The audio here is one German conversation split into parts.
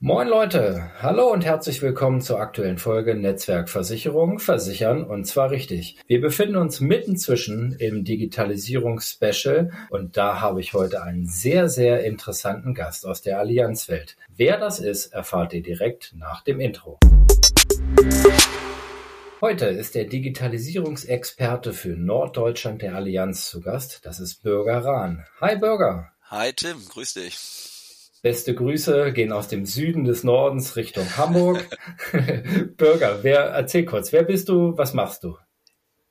Moin Leute, hallo und herzlich willkommen zur aktuellen Folge Netzwerkversicherung versichern und zwar richtig. Wir befinden uns mitten zwischen im Digitalisierungsspecial und da habe ich heute einen sehr, sehr interessanten Gast aus der Allianzwelt. Wer das ist, erfahrt ihr direkt nach dem Intro. Heute ist der Digitalisierungsexperte für Norddeutschland der Allianz zu Gast. Das ist Bürger Rahn. Hi Bürger. Hi Tim, grüß dich. Beste Grüße gehen aus dem Süden des Nordens Richtung Hamburg. Bürger, wer, erzähl kurz, wer bist du, was machst du?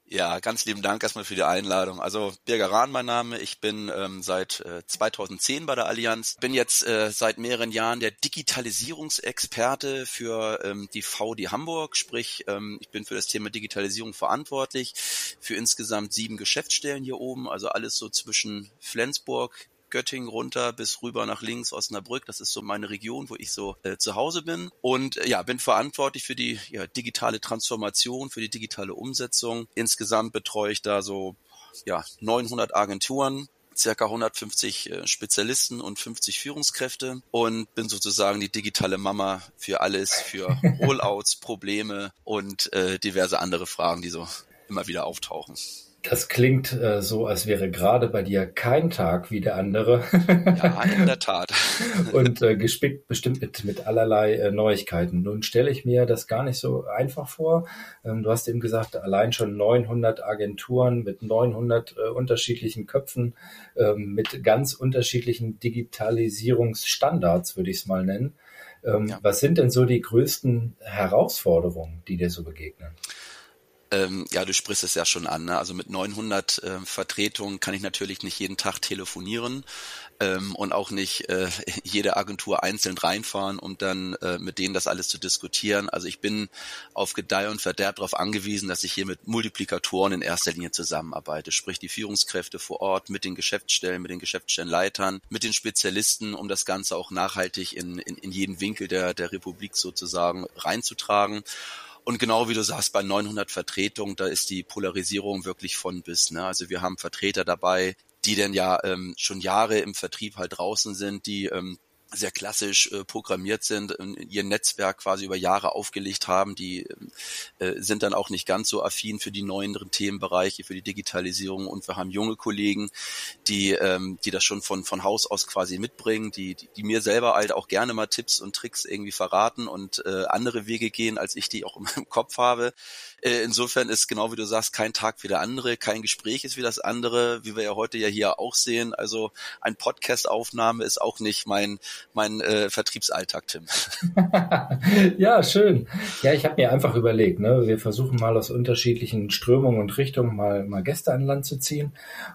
Ja, ganz lieben Dank erstmal für die Einladung. Also Birger Rahn mein Name. Ich bin ähm, seit äh, 2010 bei der Allianz. Bin jetzt äh, seit mehreren Jahren der Digitalisierungsexperte für ähm, die VD Hamburg. Sprich, ähm, ich bin für das Thema Digitalisierung verantwortlich. Für insgesamt sieben Geschäftsstellen hier oben. Also alles so zwischen Flensburg, Göttingen runter bis rüber nach links Osnabrück. Das ist so meine Region, wo ich so äh, zu Hause bin. Und äh, ja, bin verantwortlich für die ja, digitale Transformation, für die digitale Umsetzung. Insgesamt betreue ich da so ja 900 Agenturen, circa 150 äh, Spezialisten und 50 Führungskräfte und bin sozusagen die digitale Mama für alles, für Rollouts, Probleme und äh, diverse andere Fragen, die so immer wieder auftauchen. Das klingt äh, so, als wäre gerade bei dir kein Tag wie der andere. ja, in der Tat. Und äh, gespickt bestimmt mit, mit allerlei äh, Neuigkeiten. Nun stelle ich mir das gar nicht so einfach vor. Ähm, du hast eben gesagt, allein schon 900 Agenturen mit 900 äh, unterschiedlichen Köpfen, ähm, mit ganz unterschiedlichen Digitalisierungsstandards, würde ich es mal nennen. Ähm, ja. Was sind denn so die größten Herausforderungen, die dir so begegnen? Ähm, ja, du sprichst es ja schon an. Ne? Also mit 900 äh, Vertretungen kann ich natürlich nicht jeden Tag telefonieren ähm, und auch nicht äh, jede Agentur einzeln reinfahren, um dann äh, mit denen das alles zu diskutieren. Also ich bin auf Gedeih und Verderb darauf angewiesen, dass ich hier mit Multiplikatoren in erster Linie zusammenarbeite, sprich die Führungskräfte vor Ort mit den Geschäftsstellen, mit den Geschäftsstellenleitern, mit den Spezialisten, um das Ganze auch nachhaltig in, in, in jeden Winkel der, der Republik sozusagen reinzutragen. Und genau wie du sagst, bei 900 Vertretungen, da ist die Polarisierung wirklich von bis. Ne? Also wir haben Vertreter dabei, die denn ja ähm, schon Jahre im Vertrieb halt draußen sind, die ähm, sehr klassisch äh, programmiert sind, ihr Netzwerk quasi über Jahre aufgelegt haben, die äh, sind dann auch nicht ganz so affin für die neueren Themenbereiche, für die Digitalisierung und wir haben junge Kollegen, die, ähm, die das schon von, von Haus aus quasi mitbringen, die, die, die mir selber halt auch gerne mal Tipps und Tricks irgendwie verraten und äh, andere Wege gehen, als ich die auch im Kopf habe. Äh, insofern ist genau wie du sagst, kein Tag wie der andere, kein Gespräch ist wie das andere, wie wir ja heute ja hier auch sehen. Also ein Podcast-Aufnahme ist auch nicht mein mein äh, Vertriebsalltag, Tim. ja, schön. Ja, ich habe mir einfach überlegt, ne, wir versuchen mal aus unterschiedlichen Strömungen und Richtungen mal, mal Gäste an Land zu ziehen.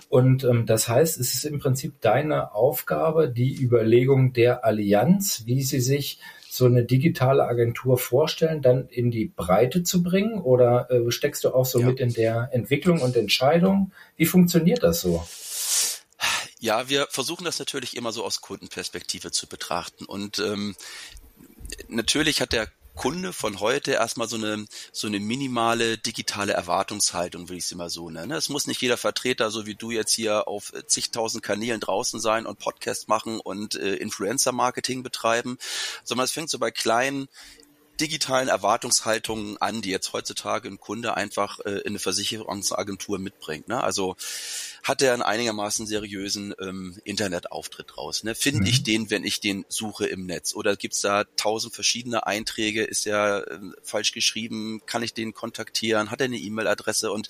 Und ähm, das heißt, es ist im Prinzip deine Aufgabe, die Überlegung der Allianz, wie sie sich so eine digitale Agentur vorstellen, dann in die Breite zu bringen? Oder äh, steckst du auch so ja. mit in der Entwicklung und Entscheidung? Wie funktioniert das so? Ja, wir versuchen das natürlich immer so aus Kundenperspektive zu betrachten. Und ähm, natürlich hat der Kunde von heute erstmal so eine so eine minimale digitale Erwartungshaltung, will ich es immer so nennen. Es muss nicht jeder Vertreter, so wie du jetzt hier auf zigtausend Kanälen draußen sein und Podcast machen und äh, Influencer-Marketing betreiben, sondern es fängt so bei kleinen digitalen Erwartungshaltungen an, die jetzt heutzutage ein Kunde einfach äh, in eine Versicherungsagentur mitbringt. Ne? Also hat er einen einigermaßen seriösen ähm, Internetauftritt raus. Ne? Finde mhm. ich den, wenn ich den suche im Netz? Oder gibt's da tausend verschiedene Einträge? Ist er äh, falsch geschrieben? Kann ich den kontaktieren? Hat er eine E-Mail-Adresse? Und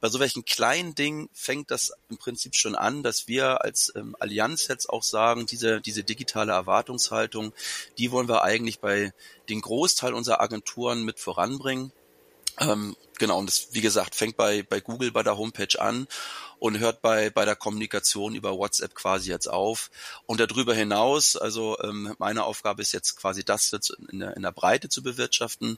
bei so welchen kleinen Dingen fängt das im Prinzip schon an, dass wir als ähm, Allianz jetzt auch sagen, diese, diese digitale Erwartungshaltung, die wollen wir eigentlich bei den Großteil unserer Agenturen mit voranbringen. Ähm, genau, und das, wie gesagt, fängt bei, bei Google bei der Homepage an und hört bei, bei der Kommunikation über WhatsApp quasi jetzt auf. Und darüber hinaus, also ähm, meine Aufgabe ist jetzt quasi das jetzt in der, in der Breite zu bewirtschaften.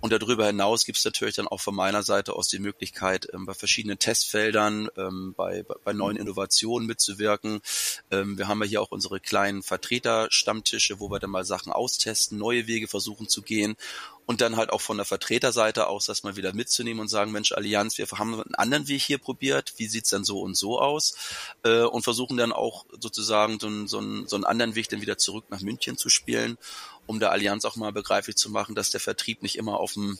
Und darüber hinaus gibt es natürlich dann auch von meiner Seite aus die Möglichkeit, ähm, bei verschiedenen Testfeldern, ähm, bei, bei neuen Innovationen mitzuwirken. Ähm, wir haben ja hier auch unsere kleinen Vertreterstammtische, wo wir dann mal Sachen austesten, neue Wege versuchen zu gehen und dann halt auch von der Vertreterseite aus das mal wieder mitzunehmen und sagen, Mensch, Allianz, wir haben einen anderen Weg hier probiert, wie sieht's dann so und so aus? Äh, und versuchen dann auch sozusagen so einen, so, einen, so einen anderen Weg dann wieder zurück nach München zu spielen, um der Allianz auch mal begreiflich zu machen, dass der Vertrieb nicht immer auf dem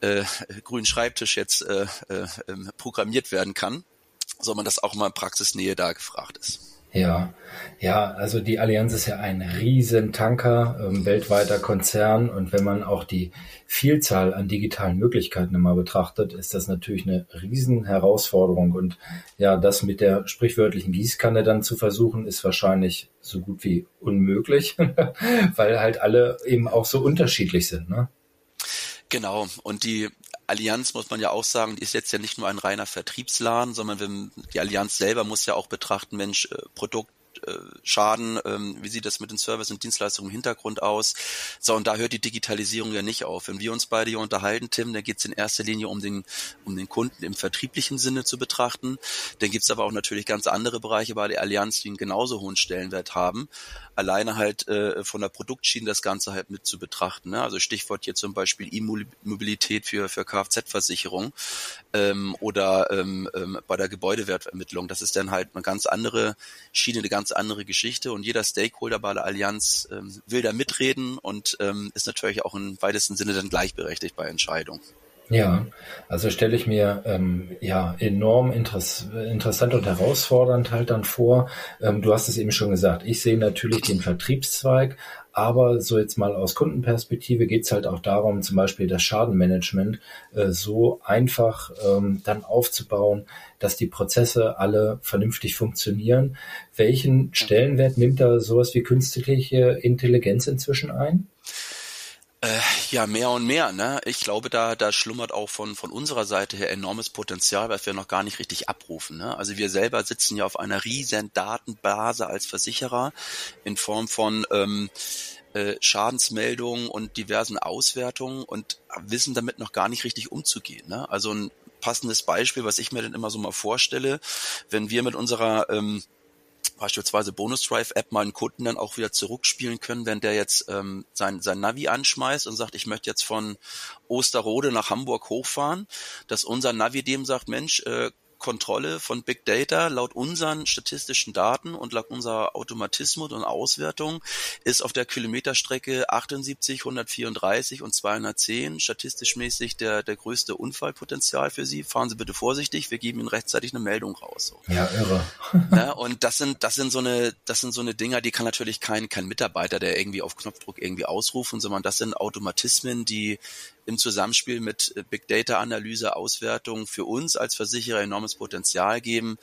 äh, grünen Schreibtisch jetzt äh, äh, ähm, programmiert werden kann, sondern dass auch mal Praxisnähe da gefragt ist. Ja, ja, also die Allianz ist ja ein Riesentanker, ähm, weltweiter Konzern und wenn man auch die Vielzahl an digitalen Möglichkeiten immer betrachtet, ist das natürlich eine Riesenherausforderung und ja, das mit der sprichwörtlichen Gießkanne dann zu versuchen, ist wahrscheinlich so gut wie unmöglich, weil halt alle eben auch so unterschiedlich sind, ne? Genau. Und die Allianz muss man ja auch sagen, ist jetzt ja nicht nur ein reiner Vertriebsladen, sondern wir, die Allianz selber muss ja auch betrachten, Mensch, äh, Produkt Schaden, ähm, wie sieht das mit den Service und Dienstleistungen im Hintergrund aus? So, und da hört die Digitalisierung ja nicht auf. Wenn wir uns beide hier unterhalten, Tim, dann geht es in erster Linie um den, um den Kunden im vertrieblichen Sinne zu betrachten. Dann gibt es aber auch natürlich ganz andere Bereiche bei der Allianz, die einen genauso hohen Stellenwert haben. Alleine halt äh, von der Produktschiene das Ganze halt mit zu betrachten. Ne? Also Stichwort hier zum Beispiel E-Mobilität für, für Kfz-Versicherung ähm, oder ähm, ähm, bei der Gebäudewertermittlung. Das ist dann halt eine ganz andere Schiene, eine ganz andere Geschichte und jeder Stakeholder bei der Allianz ähm, will da mitreden und ähm, ist natürlich auch im weitesten Sinne dann gleichberechtigt bei Entscheidungen. Ja, also stelle ich mir ähm, ja enorm interess interessant und herausfordernd halt dann vor. Ähm, du hast es eben schon gesagt, ich sehe natürlich den Vertriebszweig, aber so jetzt mal aus Kundenperspektive geht es halt auch darum, zum Beispiel das Schadenmanagement äh, so einfach ähm, dann aufzubauen, dass die Prozesse alle vernünftig funktionieren. Welchen Stellenwert nimmt da sowas wie künstliche Intelligenz inzwischen ein? Äh, ja, mehr und mehr. Ne? Ich glaube, da, da schlummert auch von, von unserer Seite her enormes Potenzial, was wir noch gar nicht richtig abrufen. Ne? Also wir selber sitzen ja auf einer riesen Datenbase als Versicherer in Form von ähm, äh, Schadensmeldungen und diversen Auswertungen und wissen damit noch gar nicht richtig umzugehen. Ne? Also ein passendes Beispiel, was ich mir dann immer so mal vorstelle, wenn wir mit unserer ähm, beispielsweise Bonus Drive App mal einen Kunden dann auch wieder zurückspielen können, wenn der jetzt ähm, sein, sein Navi anschmeißt und sagt, ich möchte jetzt von Osterrode nach Hamburg hochfahren, dass unser Navi dem sagt, Mensch, äh, Kontrolle von Big Data laut unseren statistischen Daten und laut unserer Automatismus und Auswertung ist auf der Kilometerstrecke 78, 134 und 210 statistisch mäßig der, der größte Unfallpotenzial für Sie. Fahren Sie bitte vorsichtig, wir geben Ihnen rechtzeitig eine Meldung raus. So. Ja, irre. Ja, und das sind, das sind so eine, das sind so eine Dinger, die kann natürlich kein, kein Mitarbeiter, der irgendwie auf Knopfdruck irgendwie ausrufen, sondern das sind Automatismen, die im Zusammenspiel mit äh, Big Data Analyse, Auswertung für uns als Versicherer enormes Potenzial geben.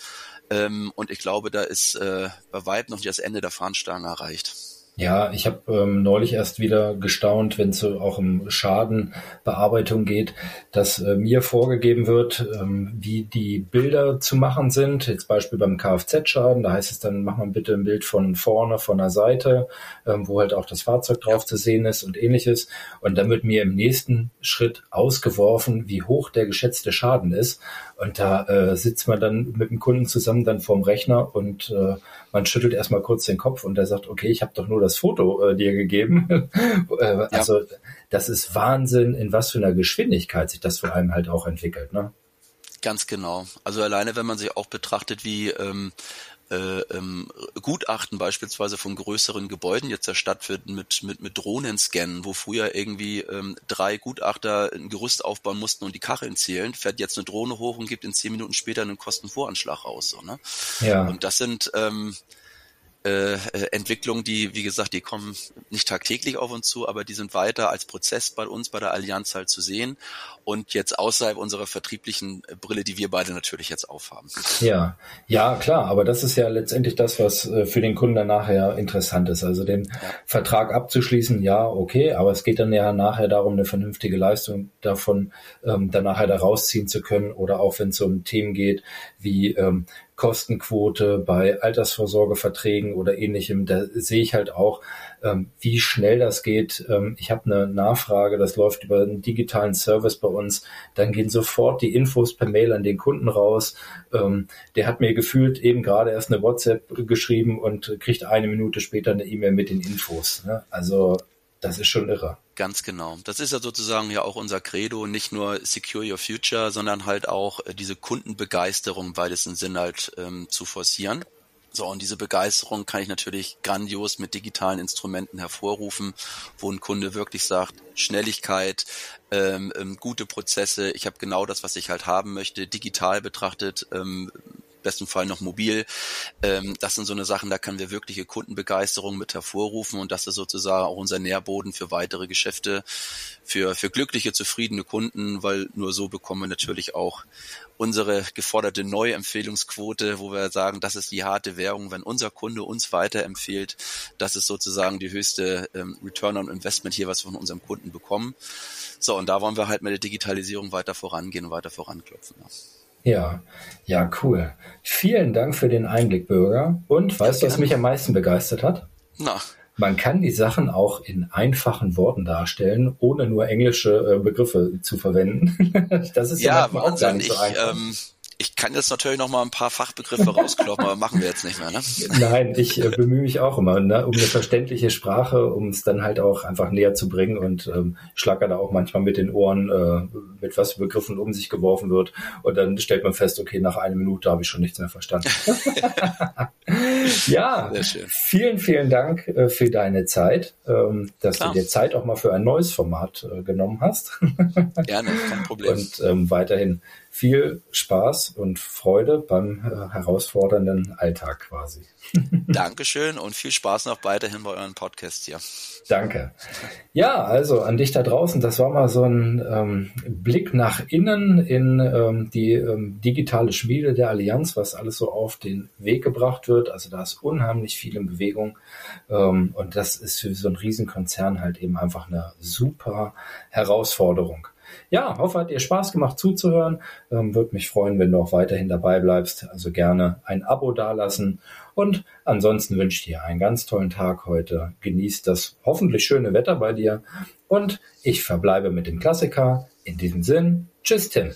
Ähm, und ich glaube, da ist äh, bei Vibe noch nicht das Ende der Fahnenstange erreicht. Ja, ich habe ähm, neulich erst wieder gestaunt, wenn es so auch um Schadenbearbeitung geht, dass äh, mir vorgegeben wird, ähm, wie die Bilder zu machen sind. Jetzt Beispiel beim Kfz-Schaden, da heißt es dann, mach mal bitte ein Bild von vorne, von der Seite, ähm, wo halt auch das Fahrzeug drauf zu sehen ist und ähnliches. Und dann wird mir im nächsten Schritt ausgeworfen, wie hoch der geschätzte Schaden ist. Und da äh, sitzt man dann mit dem Kunden zusammen dann vorm Rechner und äh, man schüttelt erstmal kurz den Kopf und der sagt, okay, ich habe doch nur das Foto äh, dir gegeben. äh, also das ist Wahnsinn, in was für einer Geschwindigkeit sich das vor allem halt auch entwickelt. Ne? Ganz genau. Also alleine, wenn man sich auch betrachtet, wie ähm, äh, ähm, Gutachten beispielsweise von größeren Gebäuden jetzt erstattet wird mit, mit, mit Drohnenscannen, wo früher irgendwie ähm, drei Gutachter ein Gerüst aufbauen mussten und die Kacheln zählen, fährt jetzt eine Drohne hoch und gibt in zehn Minuten später einen Kostenvoranschlag raus. So, ne? ja. Und das sind ähm, äh, äh, Entwicklungen, die, wie gesagt, die kommen nicht tagtäglich auf uns zu, aber die sind weiter als Prozess bei uns, bei der Allianz halt zu sehen und jetzt außerhalb unserer vertrieblichen Brille, die wir beide natürlich jetzt aufhaben. Ja, ja, klar, aber das ist ja letztendlich das, was äh, für den Kunden dann nachher interessant ist. Also den ja. Vertrag abzuschließen, ja, okay, aber es geht dann ja nachher darum, eine vernünftige Leistung davon ähm, dann nachher da rausziehen zu können oder auch wenn es um Themen geht wie ähm, Kostenquote bei Altersvorsorgeverträgen oder ähnlichem, da sehe ich halt auch, ähm, wie schnell das geht. Ähm, ich habe eine Nachfrage, das läuft über einen digitalen Service bei uns, dann gehen sofort die Infos per Mail an den Kunden raus. Ähm, der hat mir gefühlt eben gerade erst eine WhatsApp geschrieben und kriegt eine Minute später eine E-Mail mit den Infos. Ne? Also das ist schon irre. Ganz genau. Das ist ja sozusagen ja auch unser Credo, nicht nur Secure Your Future, sondern halt auch äh, diese Kundenbegeisterung im weitesten Sinn halt ähm, zu forcieren. So, und diese Begeisterung kann ich natürlich grandios mit digitalen Instrumenten hervorrufen, wo ein Kunde wirklich sagt, Schnelligkeit, ähm, ähm, gute Prozesse, ich habe genau das, was ich halt haben möchte, digital betrachtet, ähm, besten Fall noch mobil. Ähm, das sind so eine Sachen, da können wir wirkliche Kundenbegeisterung mit hervorrufen und das ist sozusagen auch unser Nährboden für weitere Geschäfte, für, für glückliche, zufriedene Kunden, weil nur so bekommen wir natürlich auch unsere geforderte Neuempfehlungsquote, wo wir sagen, das ist die harte Währung, wenn unser Kunde uns weiterempfiehlt, das ist sozusagen die höchste ähm, Return on Investment hier, was wir von unserem Kunden bekommen. So, und da wollen wir halt mit der Digitalisierung weiter vorangehen und weiter voranklopfen. Ja. Ja, ja, cool. Vielen Dank für den Einblick, Bürger. Und weißt du, was mich am meisten begeistert hat? Na. Man kann die Sachen auch in einfachen Worten darstellen, ohne nur englische äh, Begriffe zu verwenden. das ist ja, ja auch gar nicht so einfach. Ähm, ich kann jetzt natürlich noch mal ein paar Fachbegriffe rauskloppen, aber machen wir jetzt nicht mehr, ne? Nein, ich äh, bemühe mich auch immer ne, um eine verständliche Sprache, um es dann halt auch einfach näher zu bringen und ähm, schlager da auch manchmal mit den Ohren, äh, mit was Begriffen um sich geworfen wird und dann stellt man fest, okay, nach einer Minute habe ich schon nichts mehr verstanden. ja, vielen, vielen Dank äh, für deine Zeit, ähm, dass Klar. du dir Zeit auch mal für ein neues Format äh, genommen hast. Gerne, kein Problem. Und ähm, weiterhin viel Spaß und Freude beim äh, herausfordernden Alltag quasi. Dankeschön und viel Spaß noch weiterhin bei euren Podcasts hier. Danke. Ja, also an dich da draußen, das war mal so ein ähm, Blick nach innen in ähm, die ähm, digitale Schmiede der Allianz, was alles so auf den Weg gebracht wird. Also da ist unheimlich viel in Bewegung ähm, und das ist für so einen Riesenkonzern halt eben einfach eine super Herausforderung. Ja, hoffe, hat dir Spaß gemacht zuzuhören. Ähm, Würde mich freuen, wenn du auch weiterhin dabei bleibst. Also gerne ein Abo dalassen. Und ansonsten wünsche ich dir einen ganz tollen Tag heute. Genieß das hoffentlich schöne Wetter bei dir. Und ich verbleibe mit dem Klassiker. In diesem Sinn, tschüss Tim.